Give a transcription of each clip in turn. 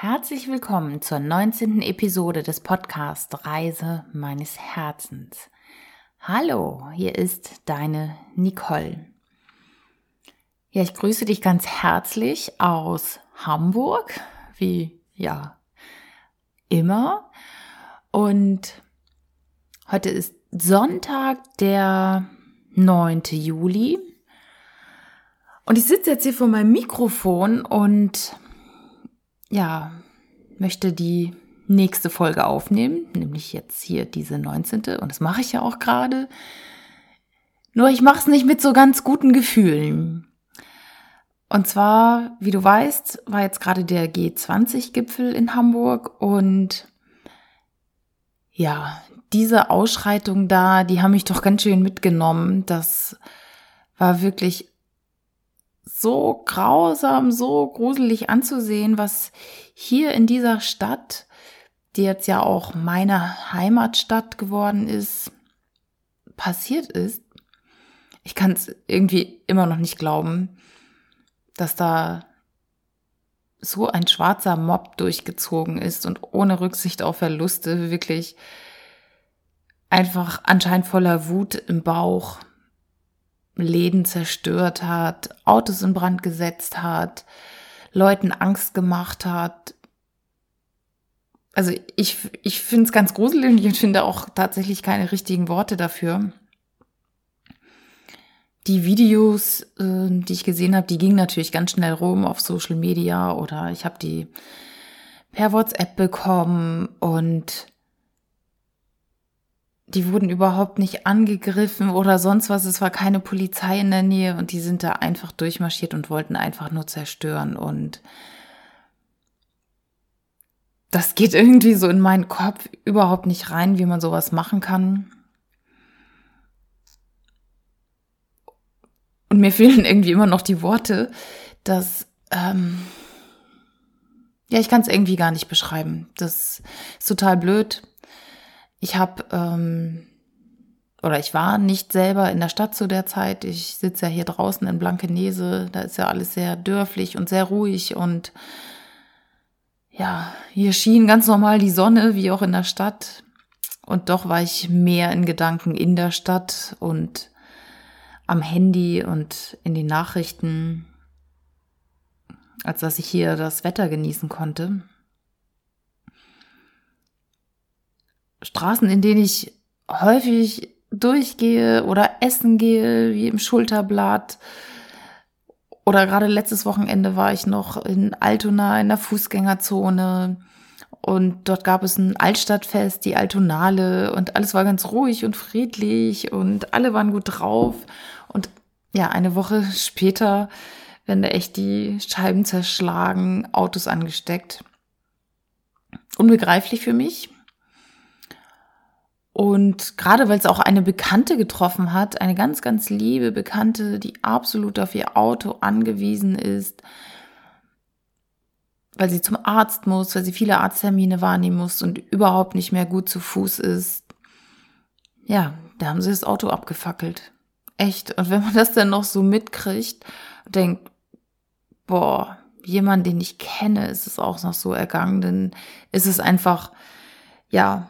Herzlich willkommen zur 19. Episode des Podcasts Reise meines Herzens. Hallo, hier ist deine Nicole. Ja, ich grüße dich ganz herzlich aus Hamburg, wie ja immer. Und heute ist Sonntag, der 9. Juli. Und ich sitze jetzt hier vor meinem Mikrofon und ja, möchte die nächste Folge aufnehmen, nämlich jetzt hier diese 19. Und das mache ich ja auch gerade. Nur ich mache es nicht mit so ganz guten Gefühlen. Und zwar, wie du weißt, war jetzt gerade der G20-Gipfel in Hamburg und ja, diese Ausschreitung da, die haben mich doch ganz schön mitgenommen. Das war wirklich so grausam, so gruselig anzusehen, was hier in dieser Stadt, die jetzt ja auch meine Heimatstadt geworden ist, passiert ist. Ich kann es irgendwie immer noch nicht glauben, dass da so ein schwarzer Mob durchgezogen ist und ohne Rücksicht auf Verluste wirklich einfach anscheinend voller Wut im Bauch Läden zerstört hat, Autos in Brand gesetzt hat, Leuten Angst gemacht hat. Also ich, ich finde es ganz gruselig und finde auch tatsächlich keine richtigen Worte dafür. Die Videos, äh, die ich gesehen habe, die gingen natürlich ganz schnell rum auf Social Media oder ich habe die per WhatsApp bekommen und die wurden überhaupt nicht angegriffen oder sonst was. Es war keine Polizei in der Nähe und die sind da einfach durchmarschiert und wollten einfach nur zerstören. Und das geht irgendwie so in meinen Kopf überhaupt nicht rein, wie man sowas machen kann. Und mir fehlen irgendwie immer noch die Worte, dass, ähm, ja, ich kann es irgendwie gar nicht beschreiben. Das ist total blöd. Ich habe ähm, oder ich war nicht selber in der Stadt zu der Zeit. Ich sitze ja hier draußen in Blankenese. Da ist ja alles sehr dörflich und sehr ruhig und ja, hier schien ganz normal die Sonne, wie auch in der Stadt. Und doch war ich mehr in Gedanken in der Stadt und am Handy und in den Nachrichten, als dass ich hier das Wetter genießen konnte. Straßen, in denen ich häufig durchgehe oder essen gehe, wie im Schulterblatt. Oder gerade letztes Wochenende war ich noch in Altona in der Fußgängerzone. Und dort gab es ein Altstadtfest, die Altonale, und alles war ganz ruhig und friedlich und alle waren gut drauf. Und ja, eine Woche später werden da echt die Scheiben zerschlagen, Autos angesteckt. Unbegreiflich für mich. Und gerade weil es auch eine Bekannte getroffen hat, eine ganz, ganz liebe Bekannte, die absolut auf ihr Auto angewiesen ist, weil sie zum Arzt muss, weil sie viele Arzttermine wahrnehmen muss und überhaupt nicht mehr gut zu Fuß ist. Ja, da haben sie das Auto abgefackelt. Echt. Und wenn man das dann noch so mitkriegt, denkt, boah, jemand, den ich kenne, ist es auch noch so ergangen, dann ist es einfach, ja,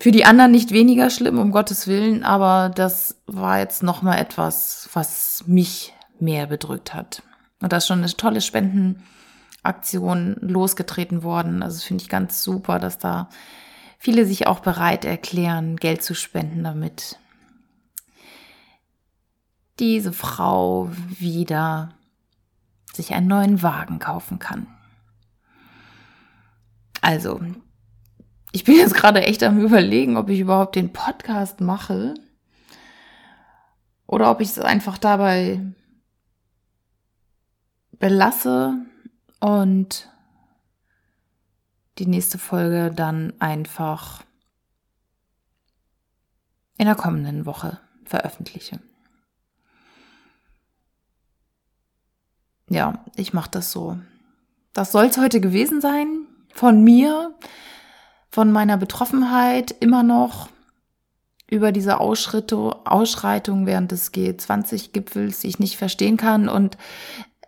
für die anderen nicht weniger schlimm, um Gottes Willen, aber das war jetzt nochmal etwas, was mich mehr bedrückt hat. Und da ist schon eine tolle Spendenaktion losgetreten worden. Also finde ich ganz super, dass da viele sich auch bereit erklären, Geld zu spenden, damit diese Frau wieder sich einen neuen Wagen kaufen kann. Also, ich bin jetzt gerade echt am Überlegen, ob ich überhaupt den Podcast mache oder ob ich es einfach dabei belasse und die nächste Folge dann einfach in der kommenden Woche veröffentliche. Ja, ich mache das so. Das soll es heute gewesen sein von mir von meiner Betroffenheit immer noch über diese Ausschreitung während des G20-Gipfels, die ich nicht verstehen kann. Und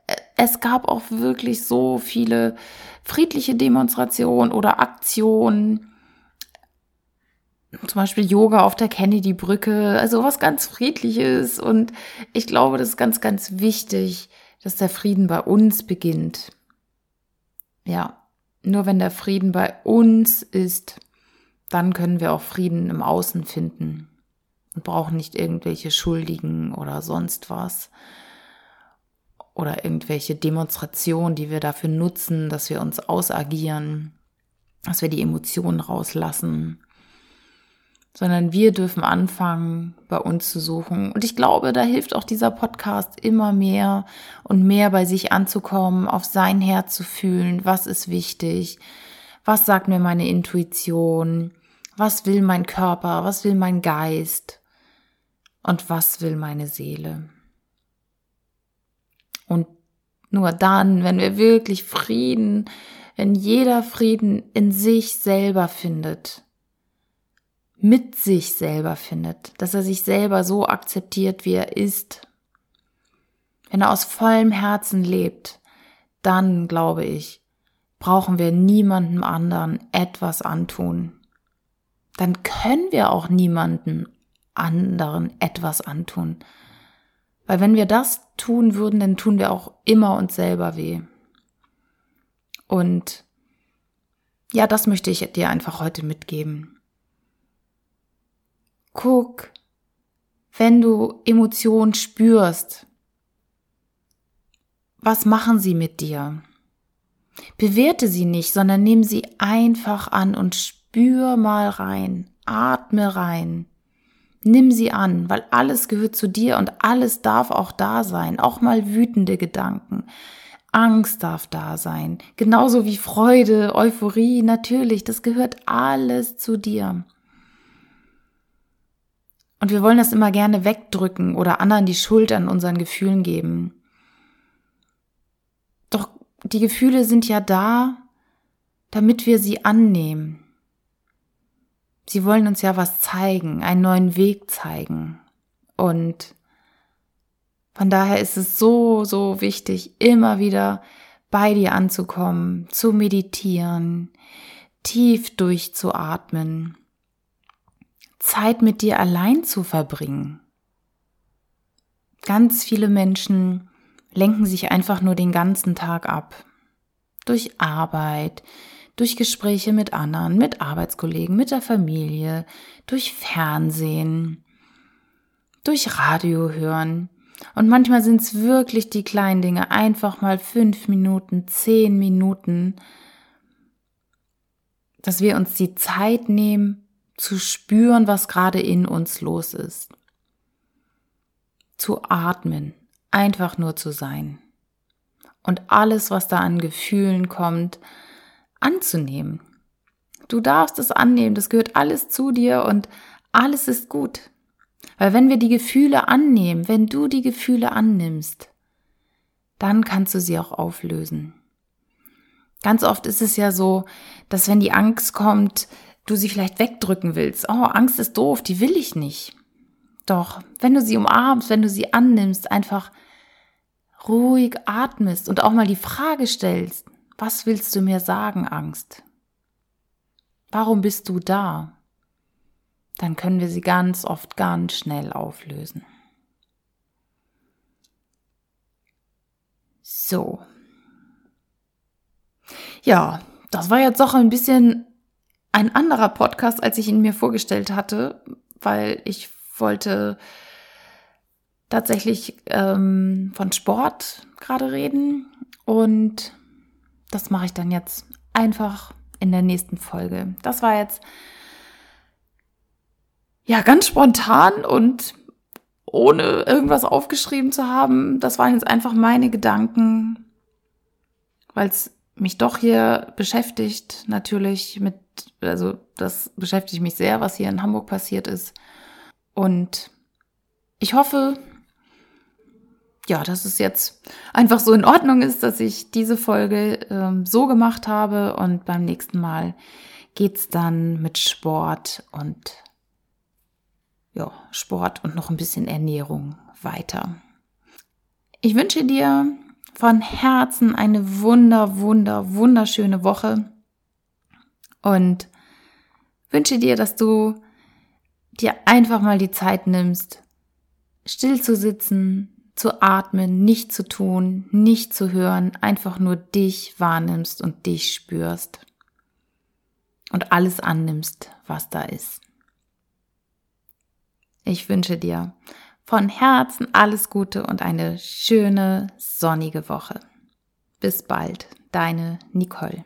äh, es gab auch wirklich so viele friedliche Demonstration oder Aktion, zum Beispiel Yoga auf der Kennedy-Brücke, also was ganz Friedliches. Und ich glaube, das ist ganz, ganz wichtig, dass der Frieden bei uns beginnt. Ja, nur wenn der Frieden bei uns ist, dann können wir auch Frieden im Außen finden und brauchen nicht irgendwelche Schuldigen oder sonst was oder irgendwelche Demonstrationen, die wir dafür nutzen, dass wir uns ausagieren, dass wir die Emotionen rauslassen, sondern wir dürfen anfangen, bei uns zu suchen. Und ich glaube, da hilft auch dieser Podcast immer mehr und mehr bei sich anzukommen, auf sein Herz zu fühlen, was ist wichtig, was sagt mir meine Intuition, was will mein Körper, was will mein Geist? Und was will meine Seele. Und nur dann, wenn wir wirklich Frieden, wenn jeder Frieden in sich selber findet, mit sich selber findet, dass er sich selber so akzeptiert, wie er ist, wenn er aus vollem Herzen lebt, dann, glaube ich, brauchen wir niemandem anderen etwas antun. Dann können wir auch niemandem anderen etwas antun. Weil wenn wir das tun würden, dann tun wir auch immer uns selber weh. Und ja, das möchte ich dir einfach heute mitgeben. Guck, wenn du Emotionen spürst, was machen sie mit dir? Bewerte sie nicht, sondern nimm sie einfach an und spür mal rein, atme rein. Nimm sie an, weil alles gehört zu dir und alles darf auch da sein, auch mal wütende Gedanken. Angst darf da sein, genauso wie Freude, Euphorie, natürlich, das gehört alles zu dir. Und wir wollen das immer gerne wegdrücken oder anderen die Schuld an unseren Gefühlen geben. Doch die Gefühle sind ja da, damit wir sie annehmen. Sie wollen uns ja was zeigen, einen neuen Weg zeigen. Und von daher ist es so, so wichtig, immer wieder bei dir anzukommen, zu meditieren, tief durchzuatmen Zeit mit dir allein zu verbringen. Ganz viele Menschen lenken sich einfach nur den ganzen Tag ab. Durch Arbeit, durch Gespräche mit anderen, mit Arbeitskollegen, mit der Familie, durch Fernsehen, durch Radio hören. Und manchmal sind es wirklich die kleinen Dinge, einfach mal fünf Minuten, zehn Minuten, dass wir uns die Zeit nehmen, zu spüren, was gerade in uns los ist. Zu atmen, einfach nur zu sein. Und alles, was da an Gefühlen kommt, anzunehmen. Du darfst es annehmen, das gehört alles zu dir und alles ist gut. Weil wenn wir die Gefühle annehmen, wenn du die Gefühle annimmst, dann kannst du sie auch auflösen. Ganz oft ist es ja so, dass wenn die Angst kommt, du sie vielleicht wegdrücken willst. Oh, Angst ist doof, die will ich nicht. Doch, wenn du sie umarmst, wenn du sie annimmst, einfach ruhig atmest und auch mal die Frage stellst, was willst du mir sagen, Angst? Warum bist du da? Dann können wir sie ganz oft ganz schnell auflösen. So. Ja, das war jetzt doch ein bisschen ein anderer Podcast, als ich ihn mir vorgestellt hatte, weil ich wollte tatsächlich ähm, von Sport gerade reden und das mache ich dann jetzt einfach in der nächsten Folge. Das war jetzt ja ganz spontan und ohne irgendwas aufgeschrieben zu haben. Das waren jetzt einfach meine Gedanken, weil es mich doch hier beschäftigt, natürlich mit, also das beschäftigt mich sehr, was hier in Hamburg passiert ist. Und ich hoffe, ja, dass es jetzt einfach so in Ordnung ist, dass ich diese Folge ähm, so gemacht habe und beim nächsten Mal geht's dann mit Sport und ja, Sport und noch ein bisschen Ernährung weiter. Ich wünsche dir von Herzen eine wunder, wunder, wunderschöne Woche und wünsche dir, dass du dir einfach mal die Zeit nimmst, still zu sitzen, zu atmen, nicht zu tun, nicht zu hören, einfach nur dich wahrnimmst und dich spürst und alles annimmst, was da ist. Ich wünsche dir von Herzen alles Gute und eine schöne sonnige Woche. Bis bald, deine Nicole.